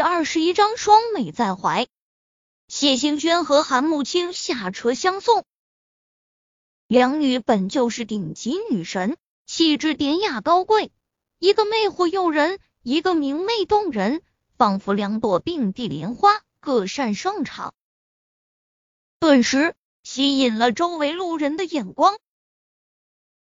第二十一章双美在怀。谢兴轩和韩慕清下车相送，两女本就是顶级女神，气质典雅高贵，一个魅惑诱人，一个明媚动人，仿佛两朵并蒂莲花，各擅胜场，顿时吸引了周围路人的眼光。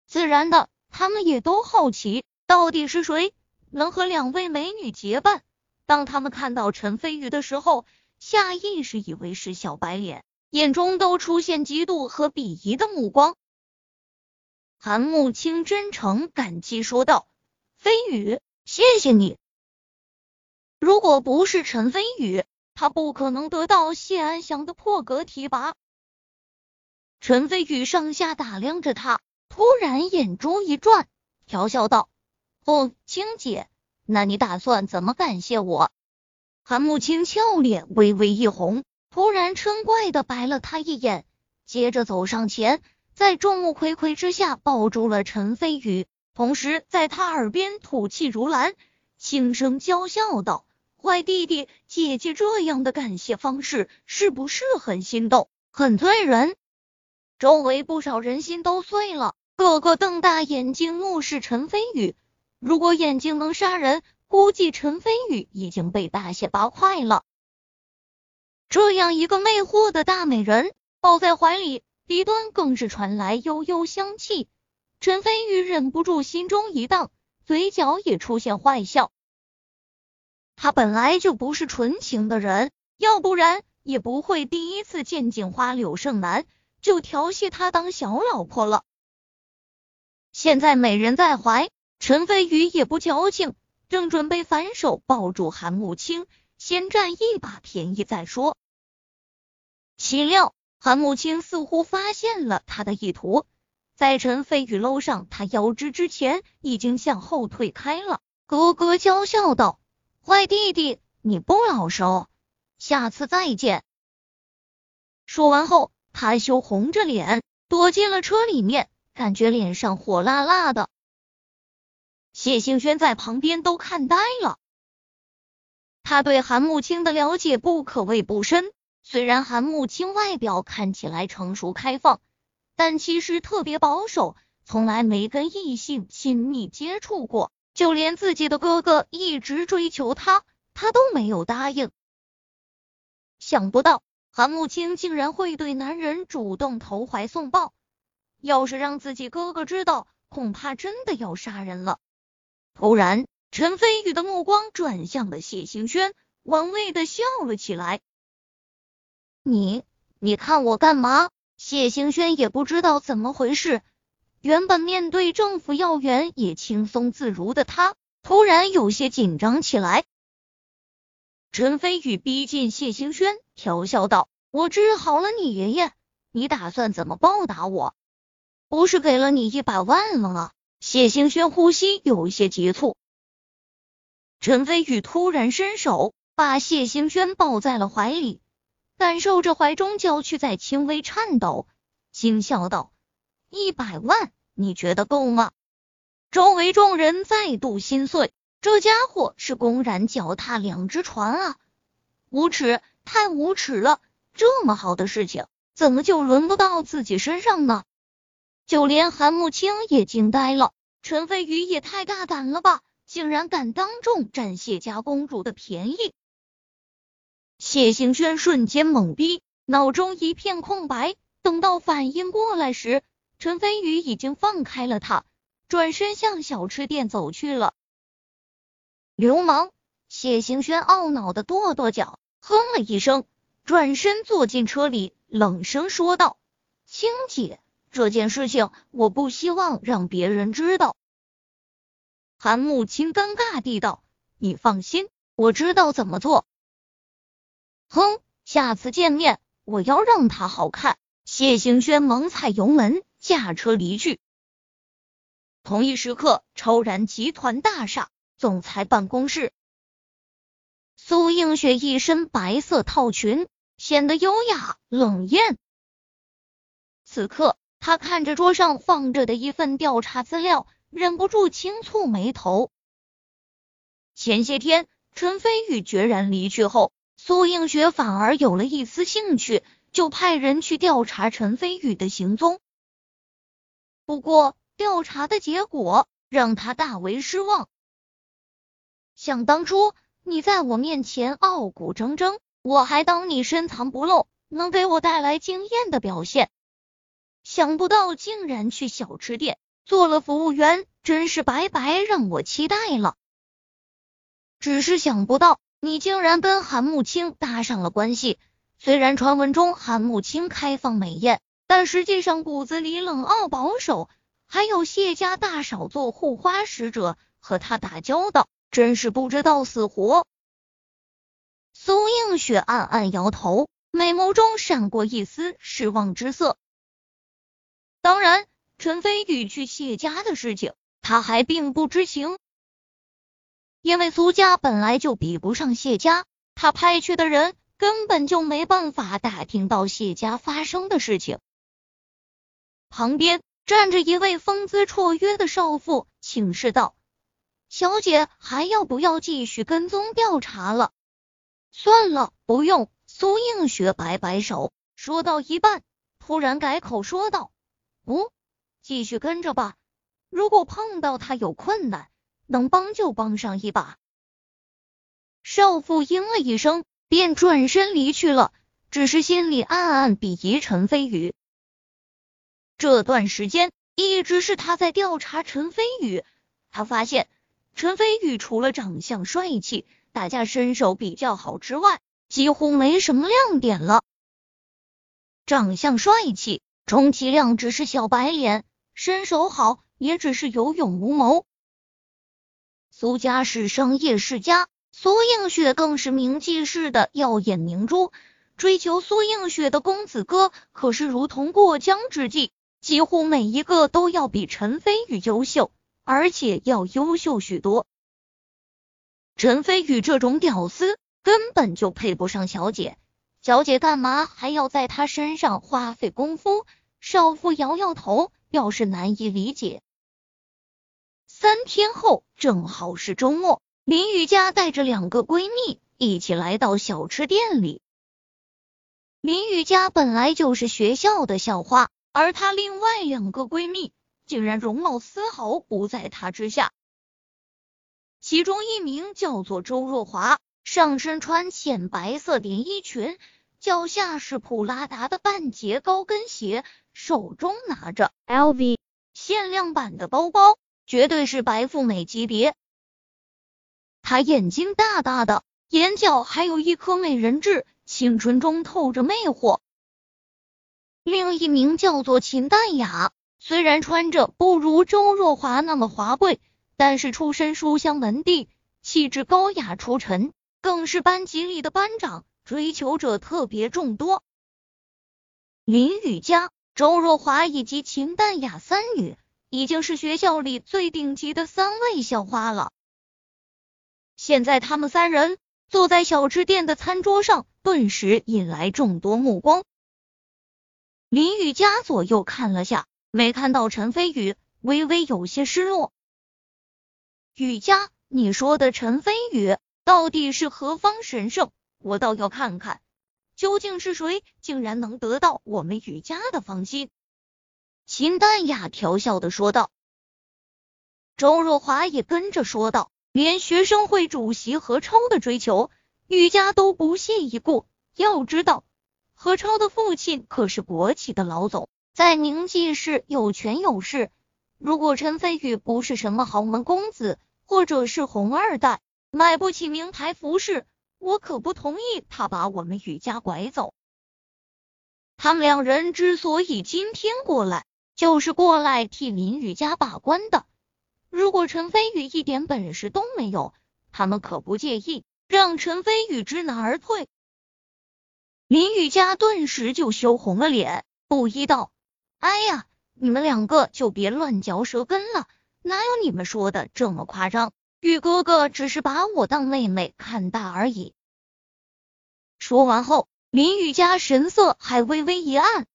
自然的，他们也都好奇，到底是谁能和两位美女结伴。当他们看到陈飞宇的时候，下意识以为是小白脸，眼中都出现嫉妒和鄙夷的目光。韩慕清真诚感激说道：“飞宇，谢谢你。如果不是陈飞宇，他不可能得到谢安祥的破格提拔。”陈飞宇上下打量着他，突然眼珠一转，调笑道：“哦，青姐。”那你打算怎么感谢我？韩慕清俏脸微微一红，突然嗔怪的白了他一眼，接着走上前，在众目睽睽之下抱住了陈飞宇，同时在他耳边吐气如兰，轻声娇笑道：“坏弟弟，姐姐这样的感谢方式是不是很心动，很醉人？”周围不少人心都碎了，个个瞪大眼睛怒视陈飞宇。如果眼睛能杀人，估计陈飞宇已经被大卸八块了。这样一个魅惑的大美人抱在怀里，鼻端更是传来悠悠香气。陈飞宇忍不住心中一荡，嘴角也出现坏笑。他本来就不是纯情的人，要不然也不会第一次见警花柳胜男就调戏他当小老婆了。现在美人在怀。陈飞宇也不矫情，正准备反手抱住韩慕清，先占一把便宜再说。岂料韩慕清似乎发现了他的意图，在陈飞宇搂上他腰肢之前，已经向后退开了，咯咯娇笑道：“坏弟弟，你不老实，下次再见。”说完后，他羞红着脸躲进了车里面，感觉脸上火辣辣的。谢兴轩在旁边都看呆了，他对韩慕清的了解不可谓不深。虽然韩慕清外表看起来成熟开放，但其实特别保守，从来没跟异性亲密接触过。就连自己的哥哥一直追求她，他都没有答应。想不到韩慕清竟然会对男人主动投怀送抱，要是让自己哥哥知道，恐怕真的要杀人了。突然，陈飞宇的目光转向了谢兴轩，玩味的笑了起来。你，你看我干嘛？谢兴轩也不知道怎么回事，原本面对政府要员也轻松自如的他，突然有些紧张起来。陈飞宇逼近谢兴轩，调笑道：“我治好了你爷爷，你打算怎么报答我？不是给了你一百万了吗？”谢兴轩呼吸有一些急促，陈飞宇突然伸手把谢兴轩抱在了怀里，感受着怀中娇躯在轻微颤抖，轻笑道：“一百万，你觉得够吗？”周围众人再度心碎，这家伙是公然脚踏两只船啊！无耻，太无耻了！这么好的事情，怎么就轮不到自己身上呢？就连韩慕清也惊呆了，陈飞宇也太大胆了吧，竟然敢当众占谢家公主的便宜！谢行轩瞬间懵逼，脑中一片空白。等到反应过来时，陈飞宇已经放开了他，转身向小吃店走去了。流氓！谢行轩懊恼的跺跺脚，哼了一声，转身坐进车里，冷声说道：“青姐。”这件事情我不希望让别人知道。韩慕清尴尬地道：“你放心，我知道怎么做。”哼，下次见面我要让他好看。谢行轩猛踩油门，驾车离去。同一时刻，超然集团大厦总裁办公室，苏映雪一身白色套裙，显得优雅冷艳。此刻。他看着桌上放着的一份调查资料，忍不住轻蹙眉头。前些天，陈飞宇决然离去后，苏映雪反而有了一丝兴趣，就派人去调查陈飞宇的行踪。不过，调查的结果让他大为失望。想当初，你在我面前傲骨铮铮，我还当你深藏不露，能给我带来惊艳的表现。想不到竟然去小吃店做了服务员，真是白白让我期待了。只是想不到，你竟然跟韩慕清搭上了关系。虽然传闻中韩慕清开放美艳。但实际上骨子里冷傲保守，还有谢家大少做护花使者和他打交道，真是不知道死活。苏映雪暗暗摇头，美眸中闪过一丝失望之色。当然，陈飞宇去谢家的事情，他还并不知情，因为苏家本来就比不上谢家，他派去的人根本就没办法打听到谢家发生的事情。旁边站着一位风姿绰约的少妇，请示道：“小姐还要不要继续跟踪调查了？”“算了，不用。”苏映雪摆摆手，说到一半，突然改口说道：“不，继续跟着吧。如果碰到他有困难，能帮就帮上一把。”少妇应了一声，便转身离去了，只是心里暗暗鄙夷陈飞宇。这段时间一直是他在调查陈飞宇，他发现陈飞宇除了长相帅气、打架身手比较好之外，几乎没什么亮点了。长相帅气，充其量只是小白脸；身手好，也只是有勇无谋。苏家是商业世家，苏映雪更是名气世的耀眼明珠。追求苏映雪的公子哥可是如同过江之鲫。几乎每一个都要比陈飞宇优秀，而且要优秀许多。陈飞宇这种屌丝根本就配不上小姐，小姐干嘛还要在他身上花费功夫？少妇摇摇头，表示难以理解。三天后，正好是周末，林雨佳带着两个闺蜜一起来到小吃店里。林雨佳本来就是学校的校花。而她另外两个闺蜜竟然容貌丝毫不在她之下，其中一名叫做周若华，上身穿浅白色连衣裙，脚下是普拉达的半截高跟鞋，手中拿着 LV 限量版的包包，绝对是白富美级别。她眼睛大大的，眼角还有一颗美人痣，青春中透着魅惑。另一名叫做秦淡雅，虽然穿着不如周若华那么华贵，但是出身书香门第，气质高雅出尘，更是班级里的班长，追求者特别众多。林雨佳、周若华以及秦淡雅三女，已经是学校里最顶级的三位校花了。现在他们三人坐在小吃店的餐桌上，顿时引来众多目光。林雨佳左右看了下，没看到陈飞宇，微微有些失落。雨佳，你说的陈飞宇到底是何方神圣？我倒要看看，究竟是谁，竟然能得到我们雨家的芳心？秦淡雅调笑的说道。周若华也跟着说道，连学生会主席何超的追求，雨佳都不屑一顾。要知道。何超的父亲可是国企的老总，在宁记市有权有势。如果陈飞宇不是什么豪门公子，或者是红二代，买不起名牌服饰，我可不同意他把我们雨家拐走。他们两人之所以今天过来，就是过来替林雨家把关的。如果陈飞宇一点本事都没有，他们可不介意让陈飞宇知难而退。林雨佳顿时就羞红了脸，不依道：“哎呀，你们两个就别乱嚼舌根了，哪有你们说的这么夸张？雨哥哥只是把我当妹妹看大而已。”说完后，林雨佳神色还微微一暗。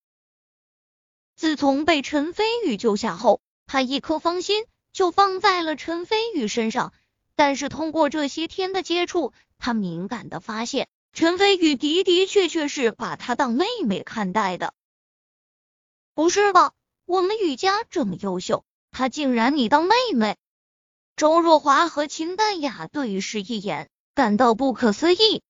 自从被陈飞宇救下后，他一颗芳心就放在了陈飞宇身上，但是通过这些天的接触，他敏感的发现，陈飞宇的的确确是把她当妹妹看待的。不是吧？我们雨家这么优秀，他竟然你当妹妹？周若华和秦淡雅对视一眼，感到不可思议。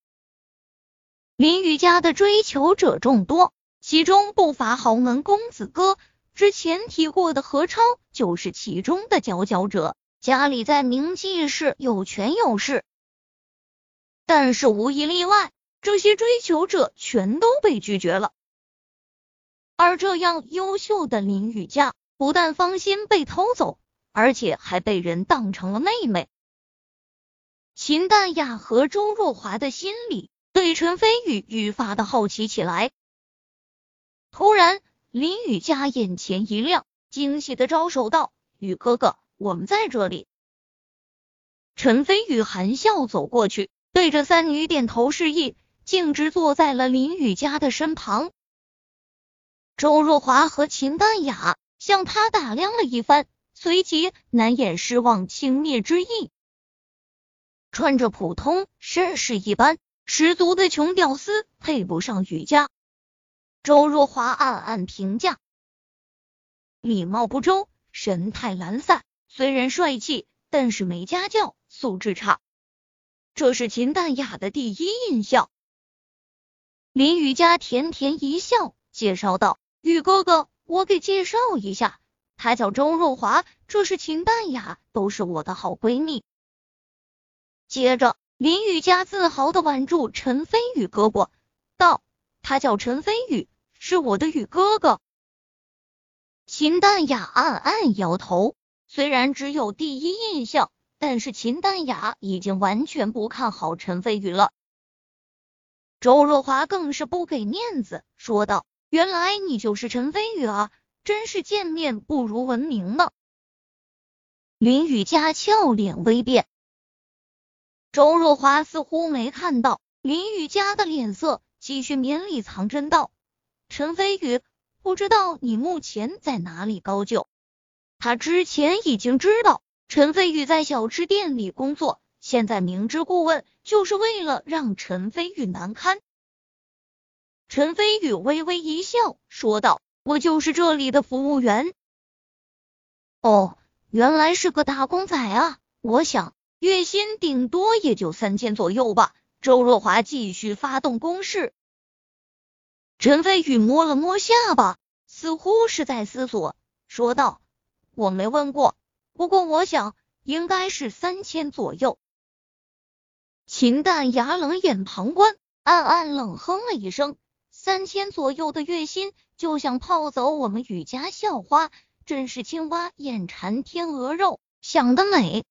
林雨家的追求者众多，其中不乏豪门公子哥。之前提过的何超就是其中的佼佼者，家里在名记市有权有势。但是无一例外，这些追求者全都被拒绝了。而这样优秀的林雨佳，不但芳心被偷走，而且还被人当成了妹妹。秦淡雅和周若华的心里对陈飞宇愈发的好奇起来。突然，林雨佳眼前一亮，惊喜的招手道：“雨哥哥，我们在这里。”陈飞宇含笑走过去，对着三女点头示意，径直坐在了林雨佳的身旁。周若华和秦淡雅向他打量了一番，随即难掩失望轻蔑之意。穿着普通绅士一般，十足的穷屌丝，配不上雨佳。周若华暗暗评价：礼貌不周，神态懒散，虽然帅气，但是没家教，素质差。这是秦淡雅的第一印象。林雨佳甜甜一笑，介绍道。雨哥哥，我给介绍一下，她叫周若华，这是秦淡雅，都是我的好闺蜜。接着，林雨佳自豪的挽住陈飞宇胳膊，道：“他叫陈飞宇，是我的雨哥哥。”秦淡雅暗暗摇头，虽然只有第一印象，但是秦淡雅已经完全不看好陈飞宇了。周若华更是不给面子，说道。原来你就是陈飞宇啊！真是见面不如闻名呢。林雨佳俏脸微变，周若华似乎没看到林雨佳的脸色，继续绵里藏针道：“陈飞宇，不知道你目前在哪里高就？”他之前已经知道陈飞宇在小吃店里工作，现在明知故问，就是为了让陈飞宇难堪。陈飞宇微微一笑，说道：“我就是这里的服务员。”哦，原来是个打工仔啊！我想月薪顶多也就三千左右吧。周若华继续发动攻势。陈飞宇摸了摸下巴，似乎是在思索，说道：“我没问过，不过我想应该是三千左右。”秦淡雅冷眼旁观，暗暗冷哼了一声。三千左右的月薪就想泡走我们雨家校花，真是青蛙眼馋天鹅肉，想得美。